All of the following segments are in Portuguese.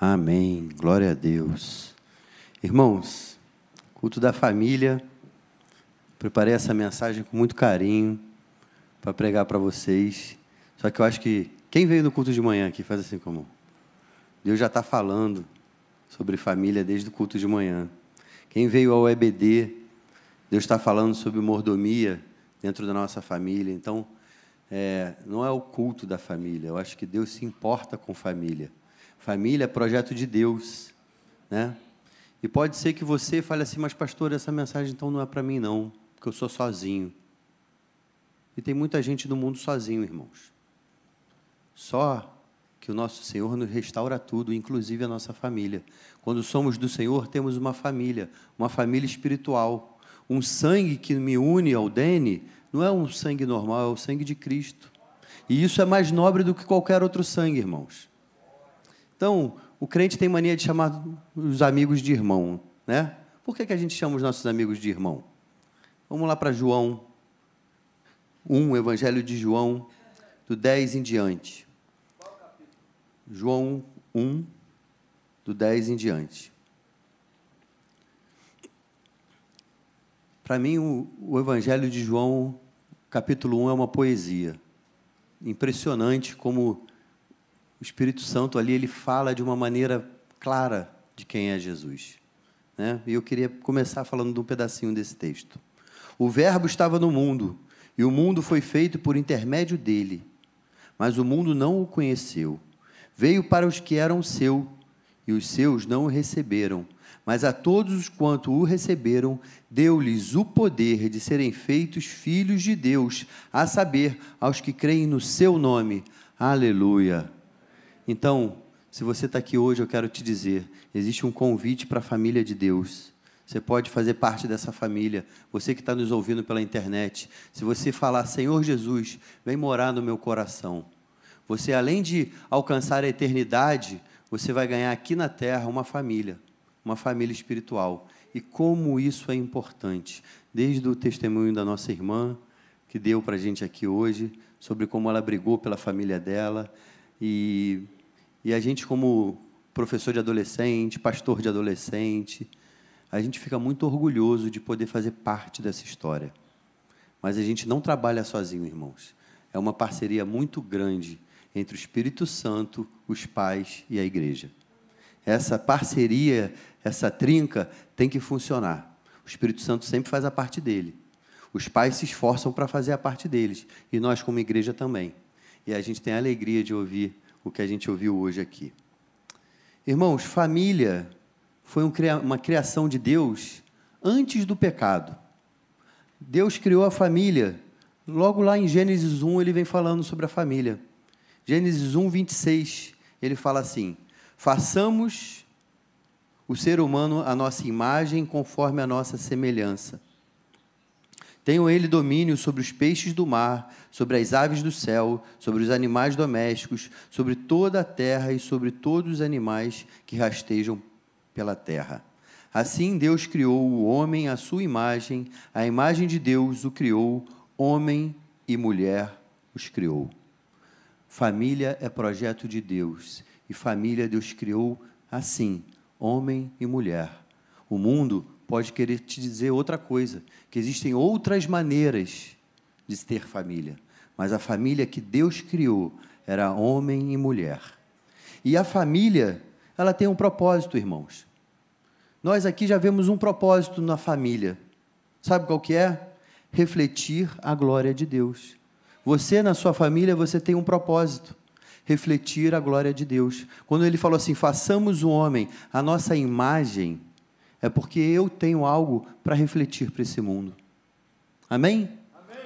Amém. Glória a Deus. Irmãos, culto da família. Preparei essa mensagem com muito carinho para pregar para vocês. Só que eu acho que quem veio no culto de manhã aqui faz assim como Deus já está falando sobre família desde o culto de manhã. Quem veio ao EBD, Deus está falando sobre mordomia dentro da nossa família. Então, é, não é o culto da família. Eu acho que Deus se importa com família. Família é projeto de Deus, né? E pode ser que você fale assim, mas pastor, essa mensagem então não é para mim não, porque eu sou sozinho. E tem muita gente no mundo sozinho, irmãos. Só que o nosso Senhor nos restaura tudo, inclusive a nossa família. Quando somos do Senhor, temos uma família, uma família espiritual. Um sangue que me une ao Dene não é um sangue normal, é o sangue de Cristo. E isso é mais nobre do que qualquer outro sangue, irmãos. Então, o crente tem mania de chamar os amigos de irmão, né? Por que, que a gente chama os nossos amigos de irmão? Vamos lá para João 1, Evangelho de João, do 10 em diante. João 1, do 10 em diante. Para mim, o, o, Evangelho de João, capítulo 1, é uma poesia. Impressionante como o Espírito Santo ali ele fala de uma maneira clara de quem é Jesus. Né? E eu queria começar falando de um pedacinho desse texto. O Verbo estava no mundo, e o mundo foi feito por intermédio dele, mas o mundo não o conheceu. Veio para os que eram seu, e os seus não o receberam mas a todos quanto o receberam, deu-lhes o poder de serem feitos filhos de Deus, a saber, aos que creem no seu nome. Aleluia. Então, se você está aqui hoje, eu quero te dizer: existe um convite para a família de Deus. Você pode fazer parte dessa família. Você que está nos ouvindo pela internet, se você falar, Senhor Jesus, vem morar no meu coração. Você, além de alcançar a eternidade, você vai ganhar aqui na terra uma família uma família espiritual. E como isso é importante, desde o testemunho da nossa irmã, que deu para a gente aqui hoje, sobre como ela brigou pela família dela, e, e a gente, como professor de adolescente, pastor de adolescente, a gente fica muito orgulhoso de poder fazer parte dessa história. Mas a gente não trabalha sozinho, irmãos. É uma parceria muito grande entre o Espírito Santo, os pais e a igreja. Essa parceria essa trinca tem que funcionar. O Espírito Santo sempre faz a parte dele. Os pais se esforçam para fazer a parte deles. E nós, como igreja, também. E a gente tem a alegria de ouvir o que a gente ouviu hoje aqui. Irmãos, família foi uma criação de Deus antes do pecado. Deus criou a família. Logo lá em Gênesis 1, ele vem falando sobre a família. Gênesis 1, 26, ele fala assim: façamos o ser humano a nossa imagem conforme a nossa semelhança. Tenham ele domínio sobre os peixes do mar, sobre as aves do céu, sobre os animais domésticos, sobre toda a terra e sobre todos os animais que rastejam pela terra. Assim Deus criou o homem à sua imagem, a imagem de Deus o criou, homem e mulher os criou. Família é projeto de Deus, e família Deus criou assim, homem e mulher. O mundo pode querer te dizer outra coisa, que existem outras maneiras de ter família, mas a família que Deus criou era homem e mulher. E a família, ela tem um propósito, irmãos. Nós aqui já vemos um propósito na família. Sabe qual que é? Refletir a glória de Deus. Você na sua família, você tem um propósito refletir a glória de Deus. Quando ele falou assim: façamos o homem a nossa imagem, é porque eu tenho algo para refletir para esse mundo. Amém?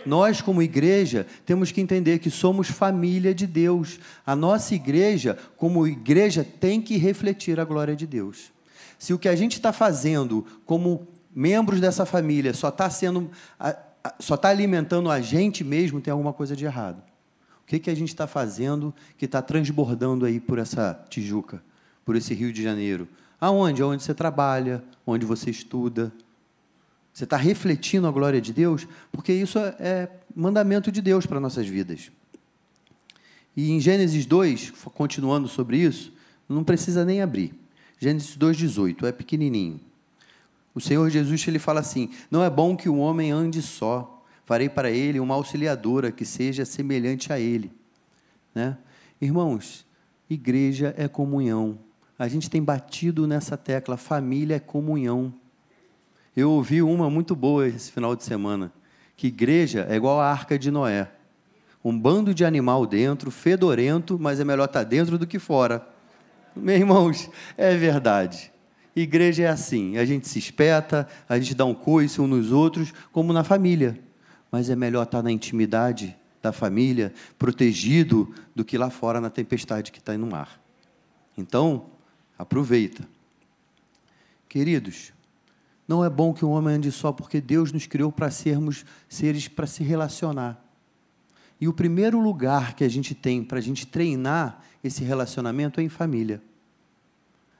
Nós, como igreja, temos que entender que somos família de Deus. A nossa igreja, como igreja, tem que refletir a glória de Deus. Se o que a gente está fazendo como membros dessa família só está sendo, só está alimentando a gente mesmo, tem alguma coisa de errado. O que, que a gente está fazendo que está transbordando aí por essa Tijuca, por esse Rio de Janeiro? Aonde? Aonde você trabalha, onde você estuda. Você está refletindo a glória de Deus? Porque isso é, é mandamento de Deus para nossas vidas. E em Gênesis 2, continuando sobre isso, Não precisa nem abrir. Gênesis 2,18, é pequenininho. O Senhor Jesus ele fala assim: Não é bom que o homem ande só, farei para ele uma auxiliadora que seja semelhante a ele. Né? Irmãos, igreja é comunhão. A gente tem batido nessa tecla: família é comunhão. Eu ouvi uma muito boa esse final de semana: que igreja é igual a arca de Noé. Um bando de animal dentro, fedorento, mas é melhor estar dentro do que fora. Meus irmãos, é verdade. Igreja é assim, a gente se espeta, a gente dá um coice uns nos outros, como na família. Mas é melhor estar na intimidade da família, protegido, do que lá fora na tempestade que está no mar. Então, aproveita. Queridos, não é bom que um homem ande só, porque Deus nos criou para sermos seres para se relacionar. E o primeiro lugar que a gente tem para a gente treinar esse relacionamento é em família.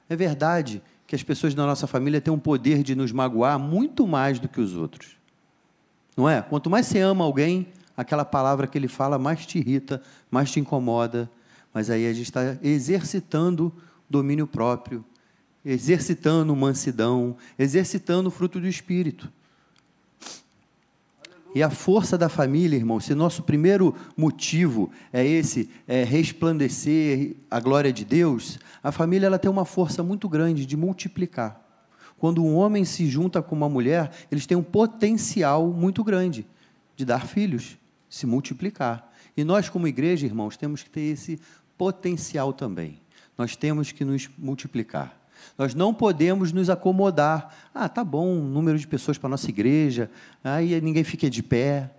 É verdade que as pessoas da nossa família têm um poder de nos magoar muito mais do que os outros. Não é? Quanto mais você ama alguém, aquela palavra que ele fala mais te irrita, mais te incomoda. Mas aí a gente está exercitando domínio próprio, exercitando mansidão, exercitando o fruto do Espírito. E a força da família, irmão, se nosso primeiro motivo é esse, é resplandecer a glória de Deus, a família ela tem uma força muito grande de multiplicar. Quando um homem se junta com uma mulher, eles têm um potencial muito grande de dar filhos, se multiplicar. E nós, como igreja, irmãos, temos que ter esse potencial também. Nós temos que nos multiplicar. Nós não podemos nos acomodar. Ah, tá bom, número de pessoas para nossa igreja, aí ninguém fica de pé.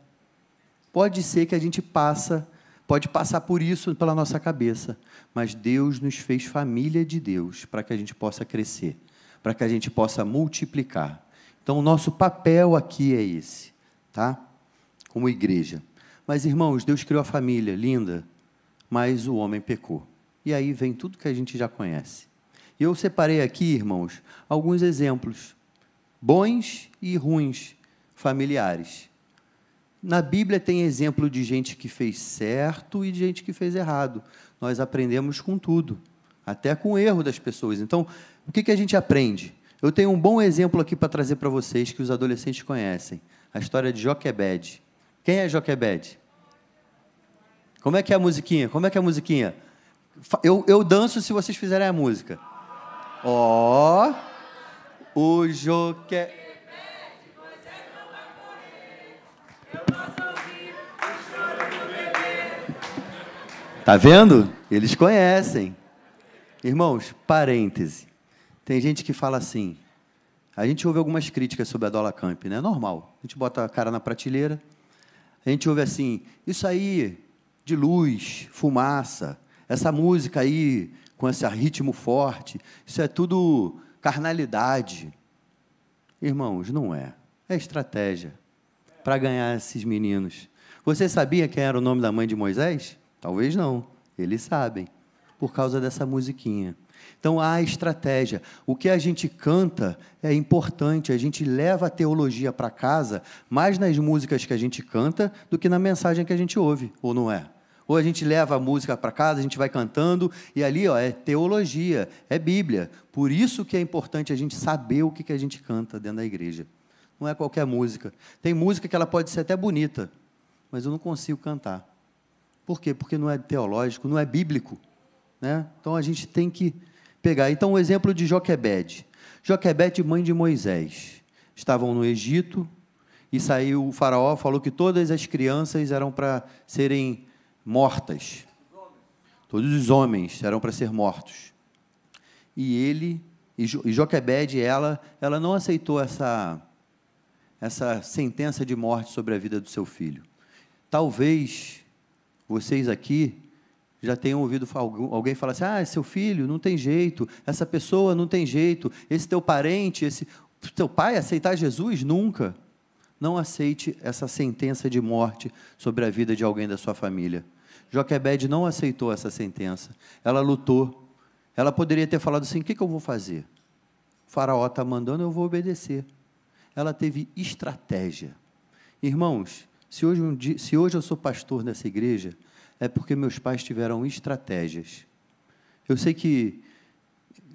Pode ser que a gente passa, pode passar por isso pela nossa cabeça, mas Deus nos fez família de Deus para que a gente possa crescer, para que a gente possa multiplicar. Então, o nosso papel aqui é esse, tá? Como igreja. Mas, irmãos, Deus criou a família, linda, mas o homem pecou. E aí vem tudo que a gente já conhece. Eu separei aqui, irmãos, alguns exemplos, bons e ruins, familiares. Na Bíblia tem exemplo de gente que fez certo e de gente que fez errado. Nós aprendemos com tudo, até com o erro das pessoas. Então, o que, que a gente aprende? Eu tenho um bom exemplo aqui para trazer para vocês que os adolescentes conhecem: a história de Joquebed. Quem é Joquebed? Como é que é a musiquinha? Como é que é a musiquinha? Eu, eu danço se vocês fizerem a música. Ó, oh, o Joque. Tá vendo? Eles conhecem. Irmãos, parêntese. Tem gente que fala assim. A gente ouve algumas críticas sobre a Dola Camp, né? Normal. A gente bota a cara na prateleira. A gente ouve assim: isso aí de luz, fumaça, essa música aí com esse ritmo forte. Isso é tudo carnalidade. Irmãos, não é. É estratégia para ganhar esses meninos. Você sabia quem era o nome da mãe de Moisés? Talvez não. Eles sabem, por causa dessa musiquinha. Então há estratégia. O que a gente canta é importante, a gente leva a teologia para casa mais nas músicas que a gente canta do que na mensagem que a gente ouve, ou não é? Ou a gente leva a música para casa, a gente vai cantando, e ali ó, é teologia, é Bíblia. Por isso que é importante a gente saber o que, que a gente canta dentro da igreja. Não é qualquer música. Tem música que ela pode ser até bonita, mas eu não consigo cantar. Por quê? Porque não é teológico, não é bíblico. Né? Então a gente tem que pegar. Então, o exemplo de Joquebede. Joquebede, mãe de Moisés. Estavam no Egito, e saiu o faraó, falou que todas as crianças eram para serem mortas. Todos os homens eram para ser mortos. E ele, e Joquebede, ela, ela não aceitou essa, essa sentença de morte sobre a vida do seu filho. Talvez vocês aqui já tenham ouvido alguém falar assim: ah, seu filho não tem jeito, essa pessoa não tem jeito, esse teu parente, esse teu pai aceitar Jesus? Nunca. Não aceite essa sentença de morte sobre a vida de alguém da sua família. Joquebed não aceitou essa sentença. Ela lutou. Ela poderia ter falado assim: o que, que eu vou fazer? O faraó está mandando, eu vou obedecer. Ela teve estratégia. Irmãos, se hoje, um dia, se hoje eu sou pastor nessa igreja, é porque meus pais tiveram estratégias. Eu sei que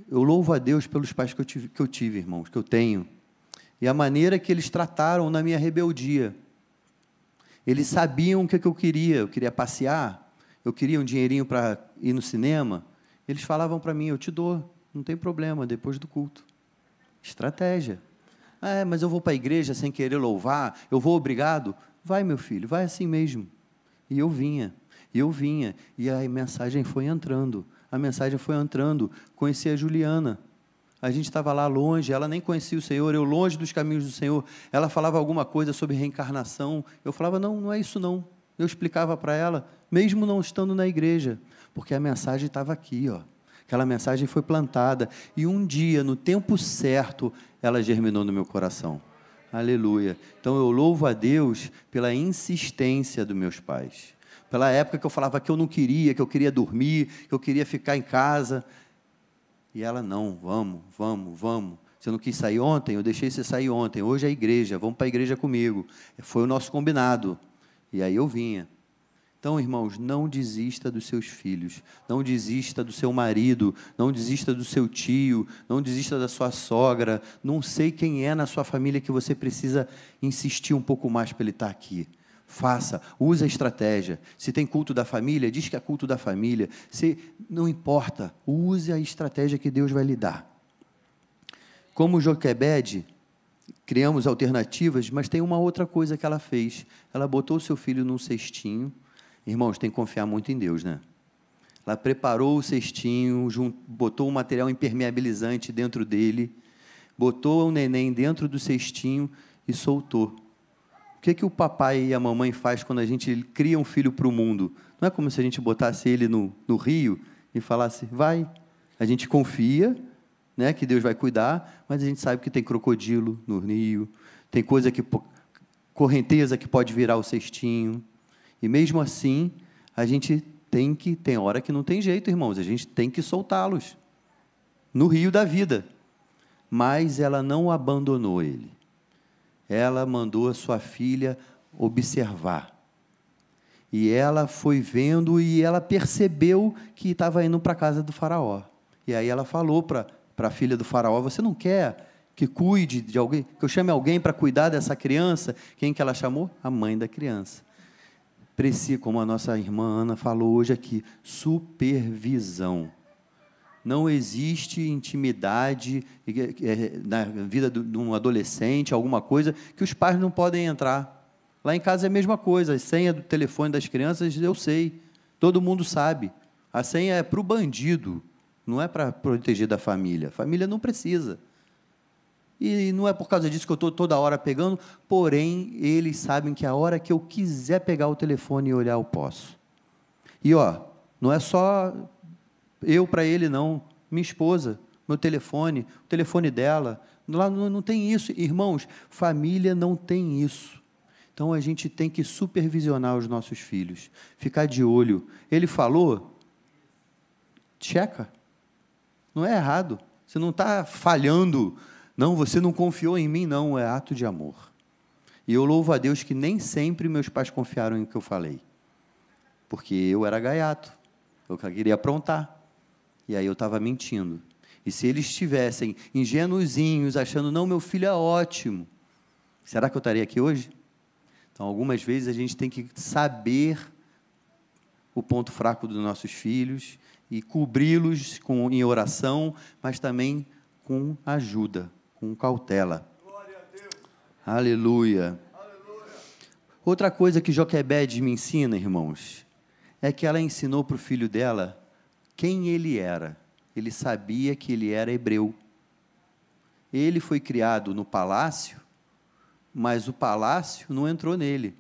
eu louvo a Deus pelos pais que eu, tive, que eu tive, irmãos, que eu tenho, e a maneira que eles trataram na minha rebeldia. Eles sabiam o que eu queria, eu queria passear, eu queria um dinheirinho para ir no cinema. Eles falavam para mim: eu te dou, não tem problema, depois do culto. Estratégia. Ah, é, mas eu vou para a igreja sem querer louvar, eu vou obrigado. Vai, meu filho, vai assim mesmo. E eu vinha, e eu vinha, e a mensagem foi entrando a mensagem foi entrando. Conheci a Juliana. A gente estava lá longe, ela nem conhecia o Senhor, eu longe dos caminhos do Senhor. Ela falava alguma coisa sobre reencarnação. Eu falava, não, não é isso não. Eu explicava para ela, mesmo não estando na igreja, porque a mensagem estava aqui, ó. Aquela mensagem foi plantada e um dia, no tempo certo, ela germinou no meu coração. Aleluia. Então eu louvo a Deus pela insistência dos meus pais pela época que eu falava que eu não queria, que eu queria dormir, que eu queria ficar em casa. E ela, não, vamos, vamos, vamos. Você não quis sair ontem? Eu deixei você sair ontem. Hoje é a igreja, vamos para a igreja comigo. Foi o nosso combinado. E aí eu vinha. Então, irmãos, não desista dos seus filhos, não desista do seu marido, não desista do seu tio, não desista da sua sogra. Não sei quem é na sua família que você precisa insistir um pouco mais para ele estar aqui. Faça, use a estratégia. Se tem culto da família, diz que é culto da família. Se não importa, use a estratégia que Deus vai lhe dar. Como Joquebede, criamos alternativas, mas tem uma outra coisa que ela fez. Ela botou o seu filho num cestinho. Irmãos, tem que confiar muito em Deus, né? Ela preparou o cestinho, botou um material impermeabilizante dentro dele, botou o neném dentro do cestinho e soltou. O que, que o papai e a mamãe faz quando a gente cria um filho para o mundo? Não é como se a gente botasse ele no, no rio e falasse, vai. A gente confia né, que Deus vai cuidar, mas a gente sabe que tem crocodilo no rio, tem coisa que correnteza que pode virar o cestinho. E mesmo assim, a gente tem que tem hora que não tem jeito, irmãos, a gente tem que soltá-los no rio da vida. Mas ela não abandonou ele ela mandou a sua filha observar. E ela foi vendo e ela percebeu que estava indo para a casa do faraó. E aí ela falou para a filha do faraó: Você não quer que cuide de alguém, que eu chame alguém para cuidar dessa criança? Quem que ela chamou? A mãe da criança. Precisa, como a nossa irmã Ana falou hoje aqui, supervisão não existe intimidade é, na vida de um adolescente, alguma coisa, que os pais não podem entrar. Lá em casa é a mesma coisa, a senha do telefone das crianças eu sei, todo mundo sabe. A senha é para o bandido, não é para proteger da família. A família não precisa. E não é por causa disso que eu estou toda hora pegando, porém, eles sabem que a hora que eu quiser pegar o telefone e olhar, eu posso. E ó, não é só eu para ele não, minha esposa, meu telefone, o telefone dela. Lá não, não tem isso. Irmãos, família não tem isso. Então a gente tem que supervisionar os nossos filhos, ficar de olho. Ele falou, checa. Não é errado. Você não está falhando. Não, você não confiou em mim, não. É ato de amor. E eu louvo a Deus que nem sempre meus pais confiaram em que eu falei. Porque eu era gaiato. Eu queria aprontar. E aí eu estava mentindo. E se eles estivessem ingenuzinhos, achando, não, meu filho é ótimo, será que eu estaria aqui hoje? Então, algumas vezes a gente tem que saber o ponto fraco dos nossos filhos e cobri-los em oração, mas também com ajuda, com cautela. Aleluia. Aleluia. Outra coisa que Joquebed me ensina, irmãos, é que ela ensinou para o filho dela quem ele era. Ele sabia que ele era hebreu. Ele foi criado no palácio, mas o palácio não entrou nele.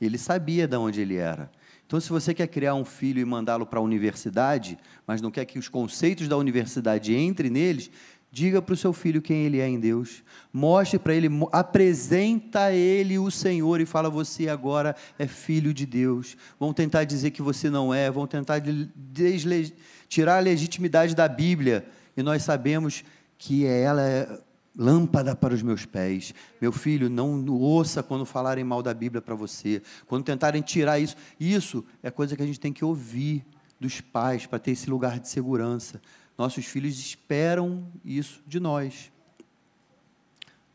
Ele sabia de onde ele era. Então, se você quer criar um filho e mandá-lo para a universidade, mas não quer que os conceitos da universidade entrem neles, diga para o seu filho quem ele é em Deus. Mostre para ele, apresenta a ele o Senhor e fala: Você agora é filho de Deus. Vão tentar dizer que você não é, vão tentar tirar a legitimidade da Bíblia. E nós sabemos que ela é lâmpada para os meus pés. Meu filho, não ouça quando falarem mal da Bíblia para você, quando tentarem tirar isso. Isso é coisa que a gente tem que ouvir dos pais para ter esse lugar de segurança. Nossos filhos esperam isso de nós.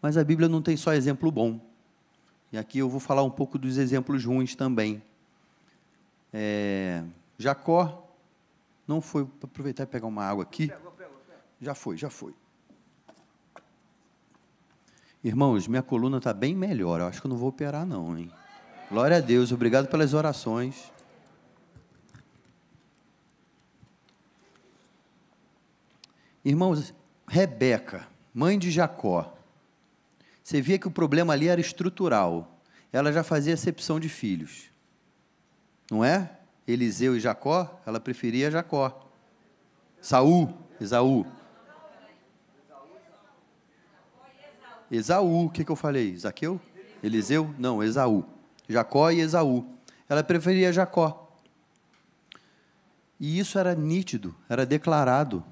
Mas a Bíblia não tem só exemplo bom. E aqui eu vou falar um pouco dos exemplos ruins também. É, Jacó não foi. Aproveitar e pegar uma água aqui. Já foi, já foi. Irmãos, minha coluna está bem melhor. Eu acho que eu não vou operar, não, hein? Glória a Deus. Obrigado pelas orações. Irmãos, Rebeca, mãe de Jacó, você via que o problema ali era estrutural. Ela já fazia acepção de filhos. Não é? Eliseu e Jacó, ela preferia Jacó. Saul, Esaú. Esaú, o que, que eu falei? Zaqueu? Eliseu? Não, Esaú. Jacó e Esaú. Ela preferia Jacó. E isso era nítido, era declarado.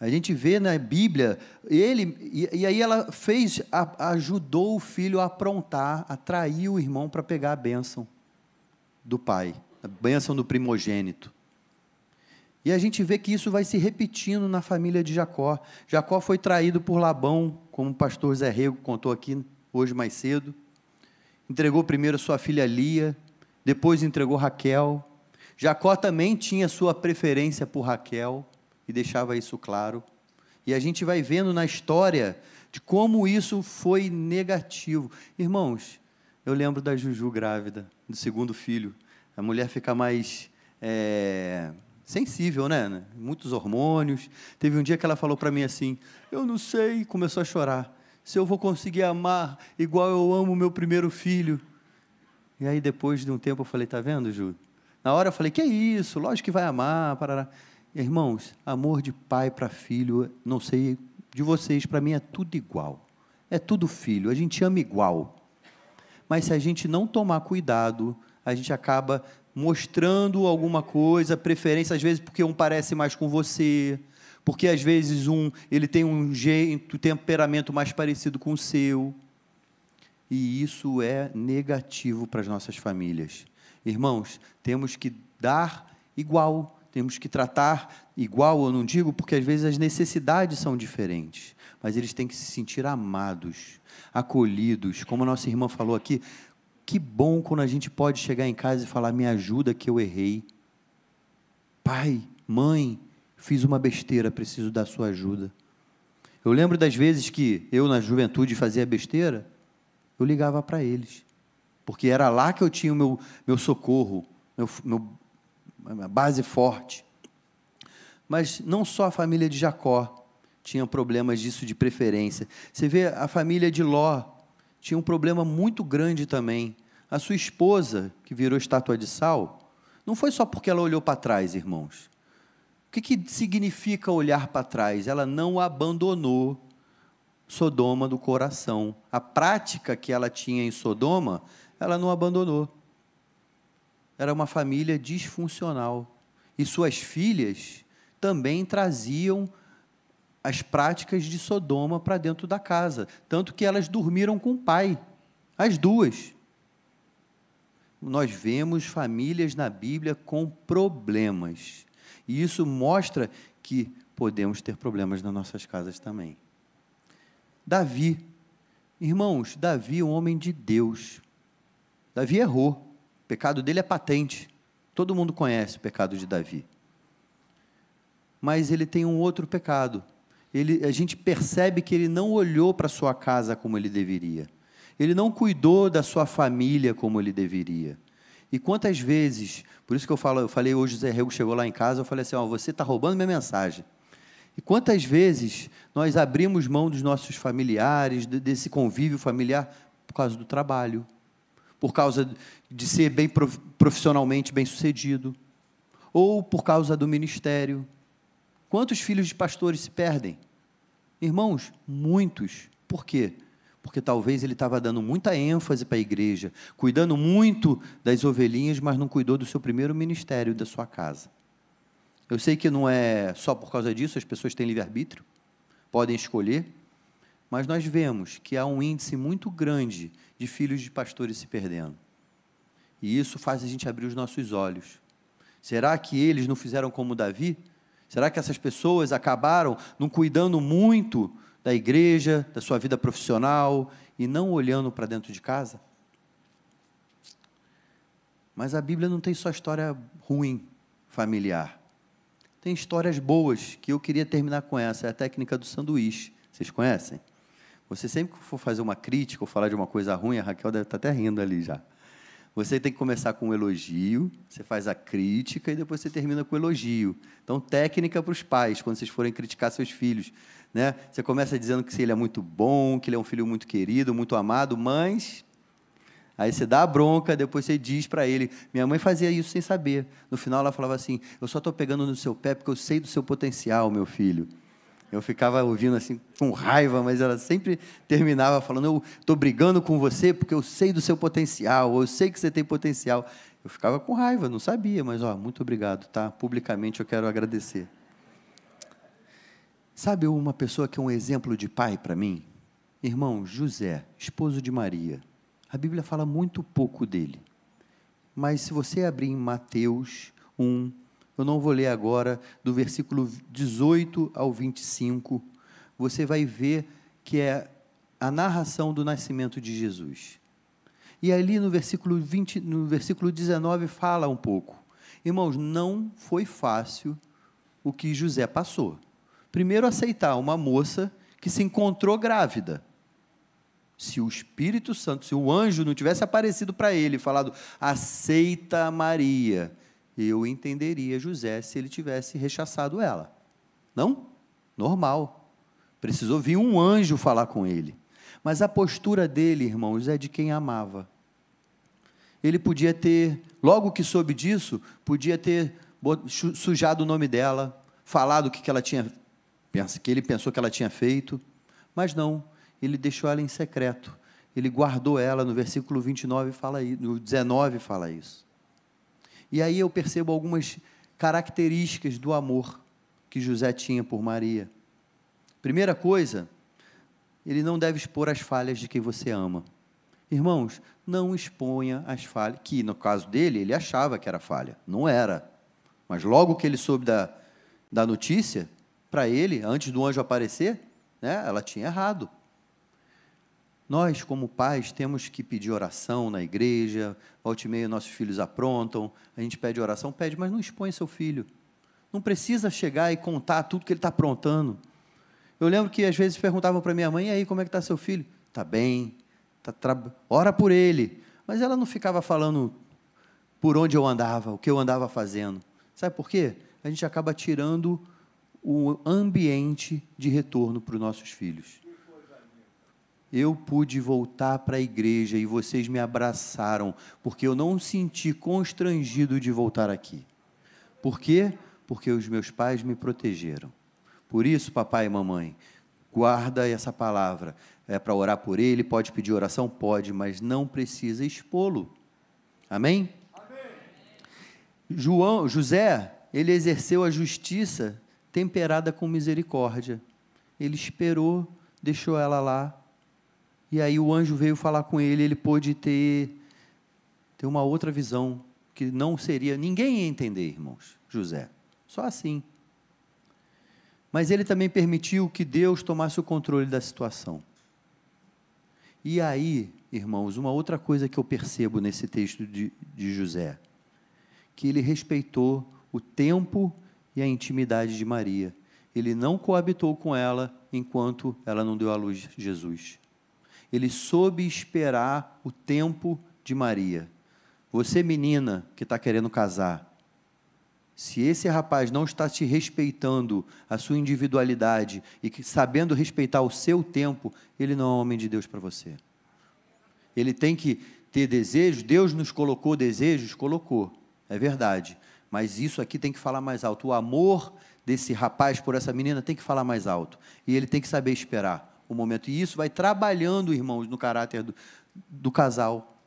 A gente vê na Bíblia, ele, e, e aí ela fez, a, ajudou o filho a aprontar, atraiu o irmão para pegar a bênção do pai, a bênção do primogênito. E a gente vê que isso vai se repetindo na família de Jacó. Jacó foi traído por Labão, como o pastor Zé Rego contou aqui hoje mais cedo. Entregou primeiro sua filha Lia, depois entregou Raquel. Jacó também tinha sua preferência por Raquel e deixava isso claro. E a gente vai vendo na história de como isso foi negativo. Irmãos, eu lembro da Juju grávida, do segundo filho. A mulher fica mais é, sensível, né? Muitos hormônios. Teve um dia que ela falou para mim assim: Eu não sei, começou a chorar, se eu vou conseguir amar igual eu amo meu primeiro filho. E aí, depois de um tempo, eu falei: Tá vendo, Ju? Na hora eu falei: Que isso? Lógico que vai amar. Parará. Irmãos, amor de pai para filho, não sei de vocês, para mim é tudo igual. É tudo filho, a gente ama igual. Mas se a gente não tomar cuidado, a gente acaba mostrando alguma coisa, preferência, às vezes porque um parece mais com você, porque às vezes um ele tem um jeito, temperamento mais parecido com o seu. E isso é negativo para as nossas famílias. Irmãos, temos que dar igual temos que tratar igual, eu não digo, porque às vezes as necessidades são diferentes, mas eles têm que se sentir amados, acolhidos. Como a nossa irmã falou aqui, que bom quando a gente pode chegar em casa e falar: me ajuda que eu errei. Pai, mãe, fiz uma besteira, preciso da sua ajuda. Eu lembro das vezes que eu, na juventude, fazia besteira, eu ligava para eles, porque era lá que eu tinha o meu, meu socorro, meu, meu uma base forte. Mas não só a família de Jacó tinha problemas disso de preferência. Você vê a família de Ló tinha um problema muito grande também. A sua esposa, que virou estátua de sal, não foi só porque ela olhou para trás, irmãos. O que, que significa olhar para trás? Ela não abandonou Sodoma do coração. A prática que ela tinha em Sodoma, ela não abandonou era uma família disfuncional. E suas filhas também traziam as práticas de Sodoma para dentro da casa. Tanto que elas dormiram com o pai, as duas. Nós vemos famílias na Bíblia com problemas. E isso mostra que podemos ter problemas nas nossas casas também. Davi. Irmãos, Davi um homem de Deus. Davi errou pecado dele é patente. Todo mundo conhece o pecado de Davi. Mas ele tem um outro pecado. Ele, a gente percebe que ele não olhou para sua casa como ele deveria. Ele não cuidou da sua família como ele deveria. E quantas vezes, por isso que eu falo, eu falei hoje, o Zé Rego chegou lá em casa, eu falei assim, ó, você está roubando minha mensagem. E quantas vezes nós abrimos mão dos nossos familiares, desse convívio familiar, por causa do trabalho, por causa de ser bem profissionalmente bem sucedido, ou por causa do ministério. Quantos filhos de pastores se perdem? Irmãos, muitos. Por quê? Porque talvez ele estava dando muita ênfase para a igreja, cuidando muito das ovelhinhas, mas não cuidou do seu primeiro ministério, da sua casa. Eu sei que não é só por causa disso, as pessoas têm livre-arbítrio, podem escolher, mas nós vemos que há um índice muito grande de filhos de pastores se perdendo. E isso faz a gente abrir os nossos olhos. Será que eles não fizeram como Davi? Será que essas pessoas acabaram não cuidando muito da igreja, da sua vida profissional e não olhando para dentro de casa? Mas a Bíblia não tem só história ruim familiar. Tem histórias boas que eu queria terminar com essa, é a técnica do sanduíche. Vocês conhecem? Você sempre que for fazer uma crítica ou falar de uma coisa ruim, a Raquel deve estar até rindo ali já. Você tem que começar com um elogio, você faz a crítica e depois você termina com o elogio. Então, técnica para os pais, quando vocês forem criticar seus filhos. Né? Você começa dizendo que ele é muito bom, que ele é um filho muito querido, muito amado, mas Aí você dá a bronca, depois você diz para ele. Minha mãe fazia isso sem saber. No final ela falava assim: Eu só estou pegando no seu pé porque eu sei do seu potencial, meu filho. Eu ficava ouvindo assim com raiva, mas ela sempre terminava falando: Eu estou brigando com você porque eu sei do seu potencial, eu sei que você tem potencial. Eu ficava com raiva, não sabia, mas ó, muito obrigado, tá? Publicamente eu quero agradecer. Sabe uma pessoa que é um exemplo de pai para mim? Irmão José, esposo de Maria. A Bíblia fala muito pouco dele. Mas se você abrir em Mateus 1, eu não vou ler agora, do versículo 18 ao 25, você vai ver que é a narração do nascimento de Jesus. E ali no versículo, 20, no versículo 19 fala um pouco. Irmãos, não foi fácil o que José passou. Primeiro, aceitar uma moça que se encontrou grávida se o Espírito Santo, se o anjo não tivesse aparecido para ele e falado, aceita Maria, eu entenderia José se ele tivesse rechaçado ela. Não? Normal. Precisou vir um anjo falar com ele. Mas a postura dele, irmãos, é de quem amava. Ele podia ter, logo que soube disso, podia ter sujado o nome dela, falado o que ela tinha, que ele pensou que ela tinha feito, mas não ele deixou ela em secreto. Ele guardou ela, no versículo 29 fala no 19 fala isso. E aí eu percebo algumas características do amor que José tinha por Maria. Primeira coisa, ele não deve expor as falhas de quem você ama. Irmãos, não exponha as falhas, que no caso dele, ele achava que era falha, não era. Mas logo que ele soube da, da notícia, para ele, antes do anjo aparecer, né, ela tinha errado. Nós, como pais, temos que pedir oração na igreja, volte e meia nossos filhos aprontam, a gente pede oração, pede, mas não expõe seu filho. Não precisa chegar e contar tudo que ele está aprontando. Eu lembro que às vezes perguntavam para minha mãe, e aí, como é que está seu filho? Está bem, tá tra... ora por ele. Mas ela não ficava falando por onde eu andava, o que eu andava fazendo. Sabe por quê? A gente acaba tirando o ambiente de retorno para os nossos filhos eu pude voltar para a igreja e vocês me abraçaram, porque eu não senti constrangido de voltar aqui. Por quê? Porque os meus pais me protegeram. Por isso, papai e mamãe, guarda essa palavra. É para orar por ele, pode pedir oração? Pode, mas não precisa expô-lo. Amém? Amém? João, José, ele exerceu a justiça temperada com misericórdia. Ele esperou, deixou ela lá, e aí o anjo veio falar com ele, ele pôde ter, ter uma outra visão, que não seria, ninguém ia entender, irmãos, José, só assim. Mas ele também permitiu que Deus tomasse o controle da situação. E aí, irmãos, uma outra coisa que eu percebo nesse texto de, de José, que ele respeitou o tempo e a intimidade de Maria. Ele não coabitou com ela enquanto ela não deu à luz Jesus ele soube esperar o tempo de Maria. Você, menina que está querendo casar, se esse rapaz não está te respeitando a sua individualidade e que, sabendo respeitar o seu tempo, ele não é homem de Deus para você. Ele tem que ter desejos, Deus nos colocou desejos, colocou, é verdade. Mas isso aqui tem que falar mais alto. O amor desse rapaz por essa menina tem que falar mais alto. E ele tem que saber esperar o momento. E isso vai trabalhando, irmãos, no caráter do, do casal.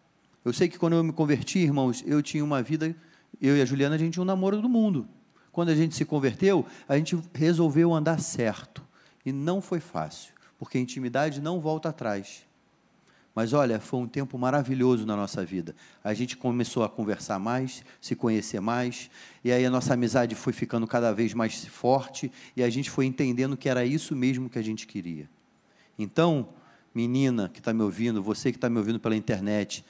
Eu sei que quando eu me converti, irmãos, eu tinha uma vida, eu e a Juliana, a gente tinha um namoro do mundo. Quando a gente se converteu, a gente resolveu andar certo. E não foi fácil, porque a intimidade não volta atrás. Mas olha, foi um tempo maravilhoso na nossa vida. A gente começou a conversar mais, se conhecer mais, e aí a nossa amizade foi ficando cada vez mais forte, e a gente foi entendendo que era isso mesmo que a gente queria. Então, menina que está me ouvindo, você que está me ouvindo pela internet,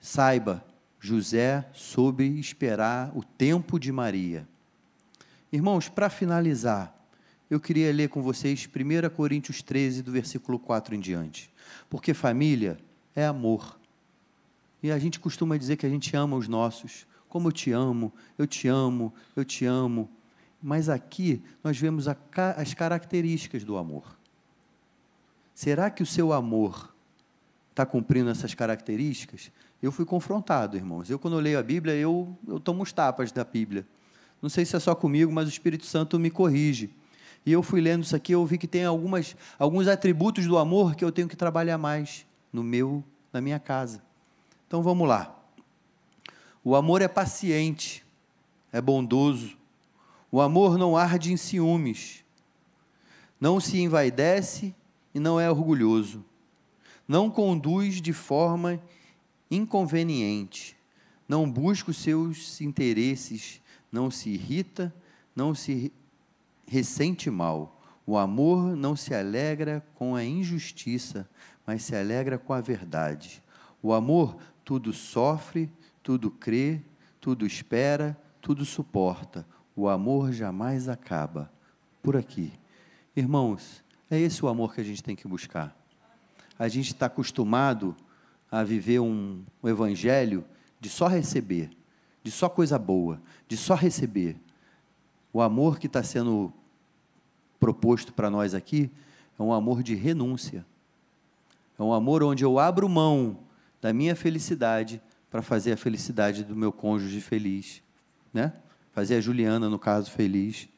saiba, José soube esperar o tempo de Maria. Irmãos, para finalizar, eu queria ler com vocês 1 Coríntios 13, do versículo 4 em diante. Porque família é amor. E a gente costuma dizer que a gente ama os nossos. Como eu te amo, eu te amo, eu te amo. Mas aqui nós vemos as características do amor. Será que o seu amor está cumprindo essas características? Eu fui confrontado, irmãos. Eu, quando eu leio a Bíblia, eu, eu tomo os tapas da Bíblia. Não sei se é só comigo, mas o Espírito Santo me corrige. E eu fui lendo isso aqui, eu vi que tem algumas, alguns atributos do amor que eu tenho que trabalhar mais no meu, na minha casa. Então vamos lá. O amor é paciente, é bondoso. O amor não arde em ciúmes. Não se envaidece e não é orgulhoso. Não conduz de forma inconveniente. Não busca os seus interesses. Não se irrita, não se ressente mal. O amor não se alegra com a injustiça, mas se alegra com a verdade. O amor tudo sofre, tudo crê, tudo espera, tudo suporta. O amor jamais acaba. Por aqui. Irmãos, é esse o amor que a gente tem que buscar. A gente está acostumado a viver um, um evangelho de só receber, de só coisa boa, de só receber. O amor que está sendo proposto para nós aqui é um amor de renúncia. É um amor onde eu abro mão da minha felicidade para fazer a felicidade do meu cônjuge feliz, né? Fazer a Juliana, no caso, feliz.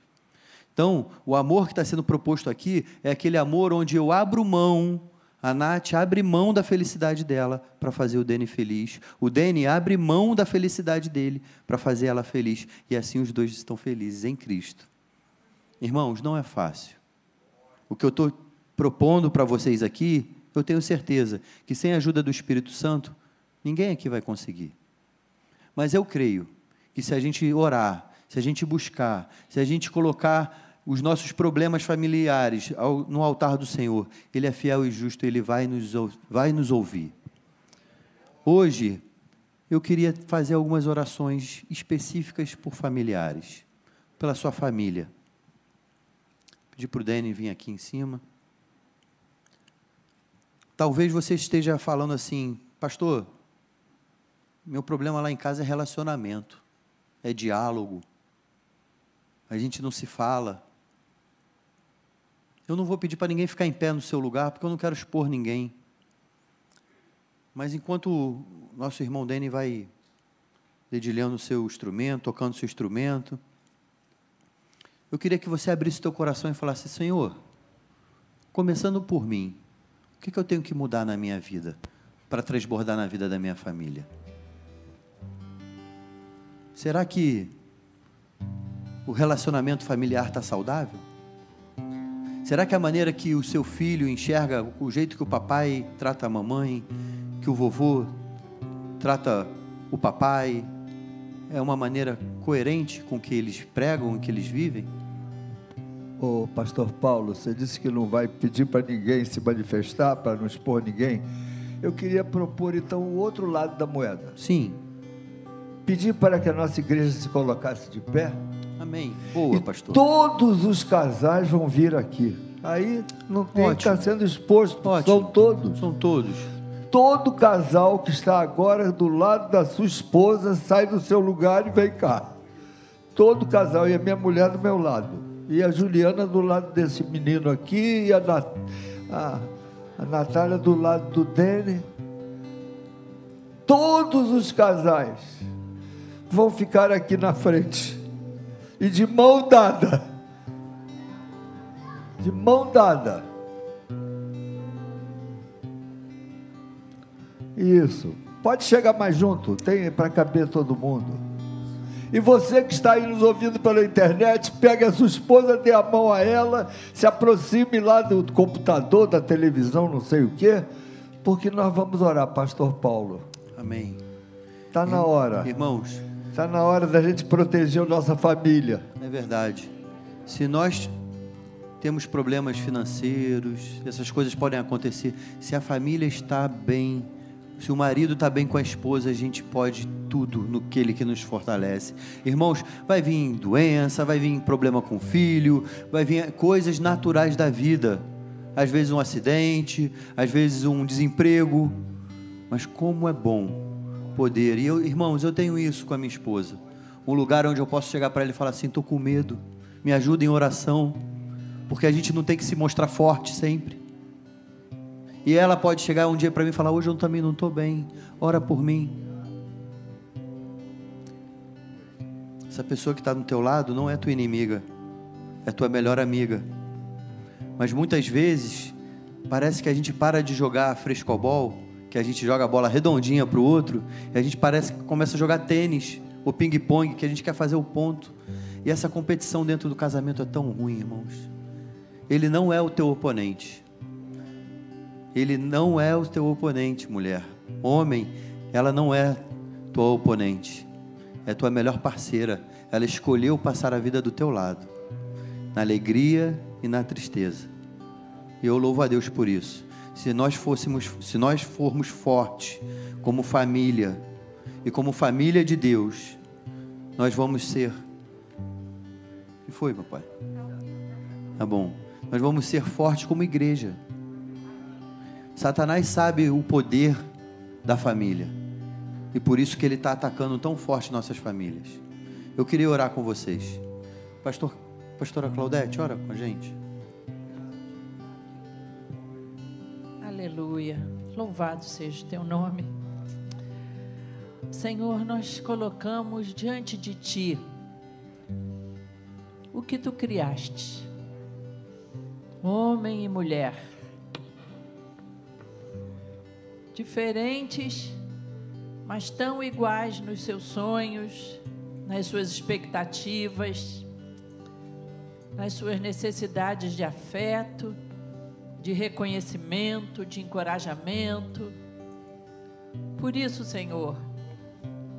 Então, o amor que está sendo proposto aqui é aquele amor onde eu abro mão, a Nath abre mão da felicidade dela para fazer o Dani feliz. O Dani abre mão da felicidade dele para fazer ela feliz. E assim os dois estão felizes em Cristo. Irmãos, não é fácil. O que eu estou propondo para vocês aqui, eu tenho certeza que sem a ajuda do Espírito Santo, ninguém aqui vai conseguir. Mas eu creio que se a gente orar, se a gente buscar, se a gente colocar os nossos problemas familiares no altar do Senhor, Ele é fiel e justo, Ele vai nos, vai nos ouvir. Hoje, eu queria fazer algumas orações específicas por familiares, pela sua família. Pedir para o Dani vir aqui em cima. Talvez você esteja falando assim, pastor, meu problema lá em casa é relacionamento, é diálogo. A gente não se fala. Eu não vou pedir para ninguém ficar em pé no seu lugar, porque eu não quero expor ninguém. Mas enquanto o nosso irmão Dani vai dedilhando o seu instrumento, tocando o seu instrumento, eu queria que você abrisse teu coração e falasse: Senhor, começando por mim, o que, que eu tenho que mudar na minha vida para transbordar na vida da minha família? Será que o relacionamento familiar está saudável? Será que a maneira que o seu filho enxerga, o jeito que o papai trata a mamãe, que o vovô trata o papai, é uma maneira coerente com o que eles pregam, o que eles vivem? Ô, pastor Paulo, você disse que não vai pedir para ninguém se manifestar, para não expor ninguém. Eu queria propor então o outro lado da moeda. Sim. Pedir para que a nossa igreja se colocasse de pé. Amém. Boa, e pastor. Todos os casais vão vir aqui. Aí não tem que estar sendo exposto. Ótimo. São todos. São todos. Todo casal que está agora do lado da sua esposa sai do seu lugar e vem cá. Todo casal e a minha mulher do meu lado e a Juliana do lado desse menino aqui, e a, Nat, a, a Natália do lado do Dene. Todos os casais vão ficar aqui na frente. E de mão dada. De mão dada. Isso. Pode chegar mais junto, tem para caber todo mundo. E você que está aí nos ouvindo pela internet, pegue a sua esposa, dê a mão a ela, se aproxime lá do computador, da televisão, não sei o quê. porque nós vamos orar, Pastor Paulo. Amém. Está na hora. Irmãos, Está na hora da gente proteger a nossa família. é verdade. Se nós temos problemas financeiros, essas coisas podem acontecer. Se a família está bem, se o marido está bem com a esposa, a gente pode tudo no que ele que nos fortalece. Irmãos, vai vir doença, vai vir problema com o filho, vai vir coisas naturais da vida. Às vezes um acidente, às vezes um desemprego. Mas como é bom poder. E eu, irmãos, eu tenho isso com a minha esposa. Um lugar onde eu posso chegar para ela e falar assim: estou com medo, me ajuda em oração, porque a gente não tem que se mostrar forte sempre. E ela pode chegar um dia para mim e falar: hoje eu também não estou bem, ora por mim. Essa pessoa que está do teu lado não é tua inimiga, é tua melhor amiga. Mas muitas vezes parece que a gente para de jogar frescobol que a gente joga a bola redondinha para o outro, e a gente parece que começa a jogar tênis ou ping-pong, que a gente quer fazer o ponto. E essa competição dentro do casamento é tão ruim, irmãos. Ele não é o teu oponente. Ele não é o teu oponente, mulher. Homem, ela não é tua oponente. É tua melhor parceira. Ela escolheu passar a vida do teu lado, na alegria e na tristeza. E eu louvo a Deus por isso se nós fôssemos, se nós formos fortes como família e como família de Deus, nós vamos ser. O que foi, papai? Tá bom. Nós vamos ser fortes como igreja. Satanás sabe o poder da família. E por isso que ele está atacando tão forte nossas famílias. Eu queria orar com vocês. Pastor, pastora Claudete, ora com a gente. Aleluia. Louvado seja o teu nome. Senhor, nós colocamos diante de ti o que tu criaste, homem e mulher, diferentes, mas tão iguais nos seus sonhos, nas suas expectativas, nas suas necessidades de afeto de reconhecimento, de encorajamento. Por isso, Senhor,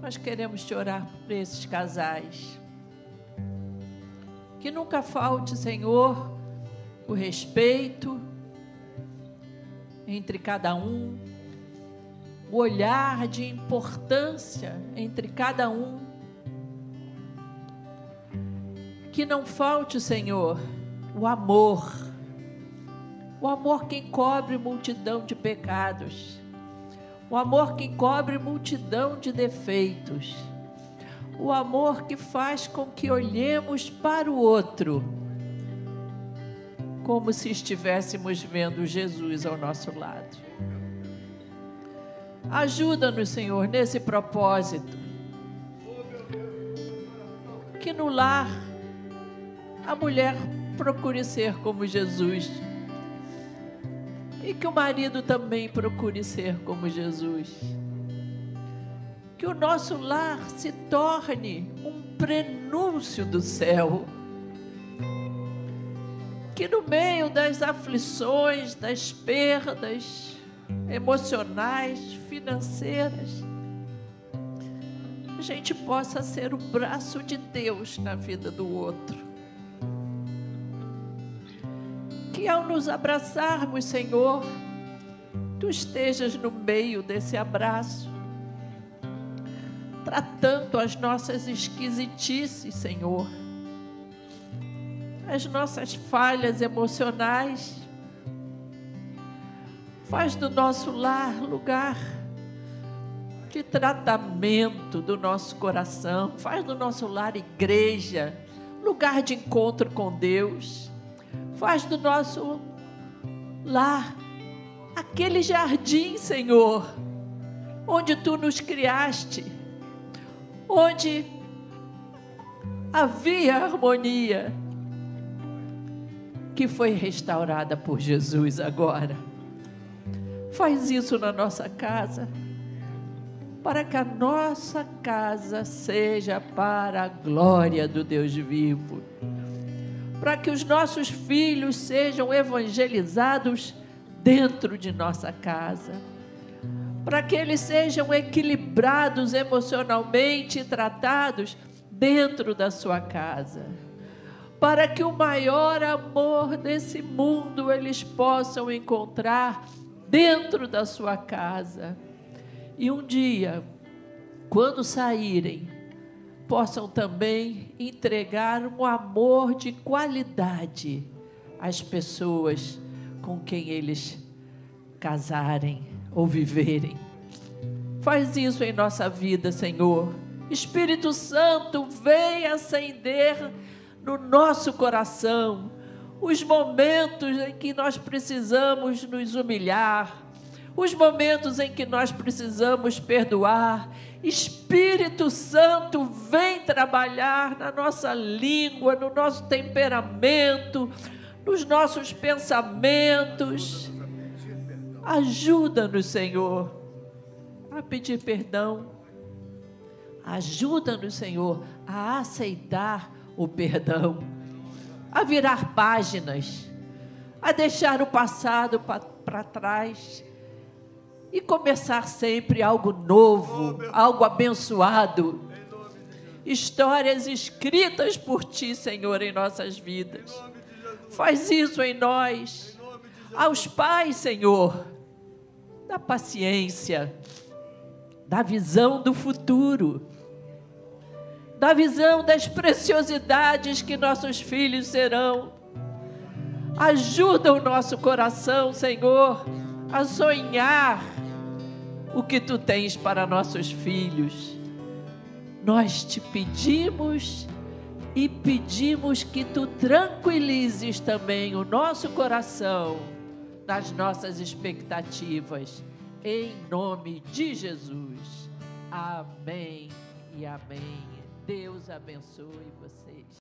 nós queremos te orar por esses casais. Que nunca falte, Senhor, o respeito entre cada um, o olhar de importância entre cada um. Que não falte, Senhor, o amor o amor que encobre multidão de pecados. O amor que encobre multidão de defeitos. O amor que faz com que olhemos para o outro como se estivéssemos vendo Jesus ao nosso lado. Ajuda-nos, Senhor, nesse propósito. Que no lar a mulher procure ser como Jesus e que o marido também procure ser como Jesus. Que o nosso lar se torne um prenúncio do céu. Que no meio das aflições, das perdas emocionais, financeiras, a gente possa ser o braço de Deus na vida do outro que ao nos abraçarmos, Senhor, tu estejas no meio desse abraço, tratando as nossas esquisitices, Senhor, as nossas falhas emocionais. Faz do nosso lar lugar de tratamento do nosso coração, faz do nosso lar igreja, lugar de encontro com Deus Faz do nosso lar aquele jardim, Senhor, onde tu nos criaste, onde havia harmonia, que foi restaurada por Jesus agora. Faz isso na nossa casa, para que a nossa casa seja para a glória do Deus vivo para que os nossos filhos sejam evangelizados dentro de nossa casa. para que eles sejam equilibrados emocionalmente e tratados dentro da sua casa. Para que o maior amor desse mundo eles possam encontrar dentro da sua casa. E um dia, quando saírem, possam também entregar um amor de qualidade às pessoas com quem eles casarem ou viverem. Faz isso em nossa vida, Senhor. Espírito Santo, vem acender no nosso coração os momentos em que nós precisamos nos humilhar, os momentos em que nós precisamos perdoar. Espírito Santo, vem trabalhar na nossa língua, no nosso temperamento, nos nossos pensamentos. Ajuda-nos, Senhor, a pedir perdão. Ajuda-nos, Senhor, a aceitar o perdão, a virar páginas, a deixar o passado para trás e começar sempre algo novo, algo abençoado. Histórias escritas por Ti, Senhor, em nossas vidas. Faz isso em nós. Aos pais, Senhor, da paciência, da visão do futuro, da visão das preciosidades que nossos filhos serão. Ajuda o nosso coração, Senhor, a sonhar o que tu tens para nossos filhos. Nós te pedimos e pedimos que tu tranquilizes também o nosso coração nas nossas expectativas. Em nome de Jesus. Amém e amém. Deus abençoe vocês.